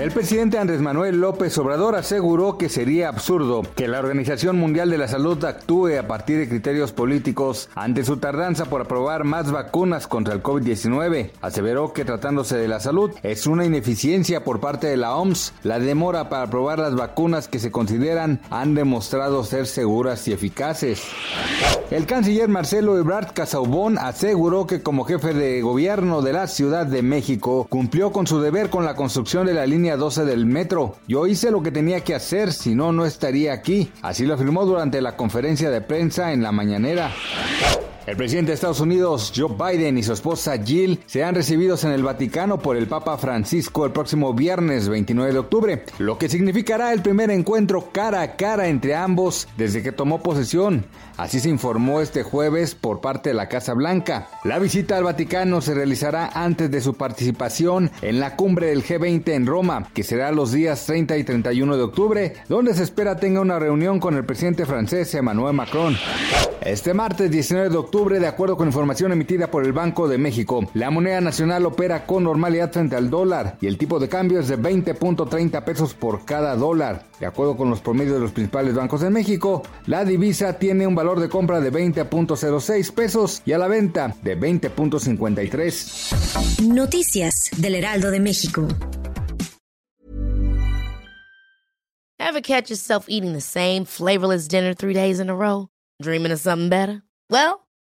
El presidente Andrés Manuel López Obrador aseguró que sería absurdo que la Organización Mundial de la Salud actúe a partir de criterios políticos ante su tardanza por aprobar más vacunas contra el COVID-19. Aseveró que tratándose de la salud es una ineficiencia por parte de la OMS. La demora para aprobar las vacunas que se consideran han demostrado ser seguras y eficaces. El canciller Marcelo Ebrard Casaubon aseguró que como jefe de gobierno de la Ciudad de México cumplió con su deber con la construcción de la línea 12 del metro. Yo hice lo que tenía que hacer, si no, no estaría aquí. Así lo afirmó durante la conferencia de prensa en la mañanera. El presidente de Estados Unidos, Joe Biden, y su esposa Jill serán recibidos en el Vaticano por el Papa Francisco el próximo viernes 29 de octubre, lo que significará el primer encuentro cara a cara entre ambos desde que tomó posesión. Así se informó este jueves por parte de la Casa Blanca. La visita al Vaticano se realizará antes de su participación en la cumbre del G20 en Roma, que será los días 30 y 31 de octubre, donde se espera tenga una reunión con el presidente francés Emmanuel Macron. Este martes 19 de octubre, de acuerdo con información emitida por el Banco de México, la moneda nacional opera con normalidad frente al dólar y el tipo de cambio es de 20.30 pesos por cada dólar. De acuerdo con los promedios de los principales bancos de México, la divisa tiene un valor de compra de 20.06 pesos y a la venta de 20.53. Noticias del Heraldo de México. Ever catch yourself eating the same flavorless dinner three days in a row? Dreaming of something better? Well,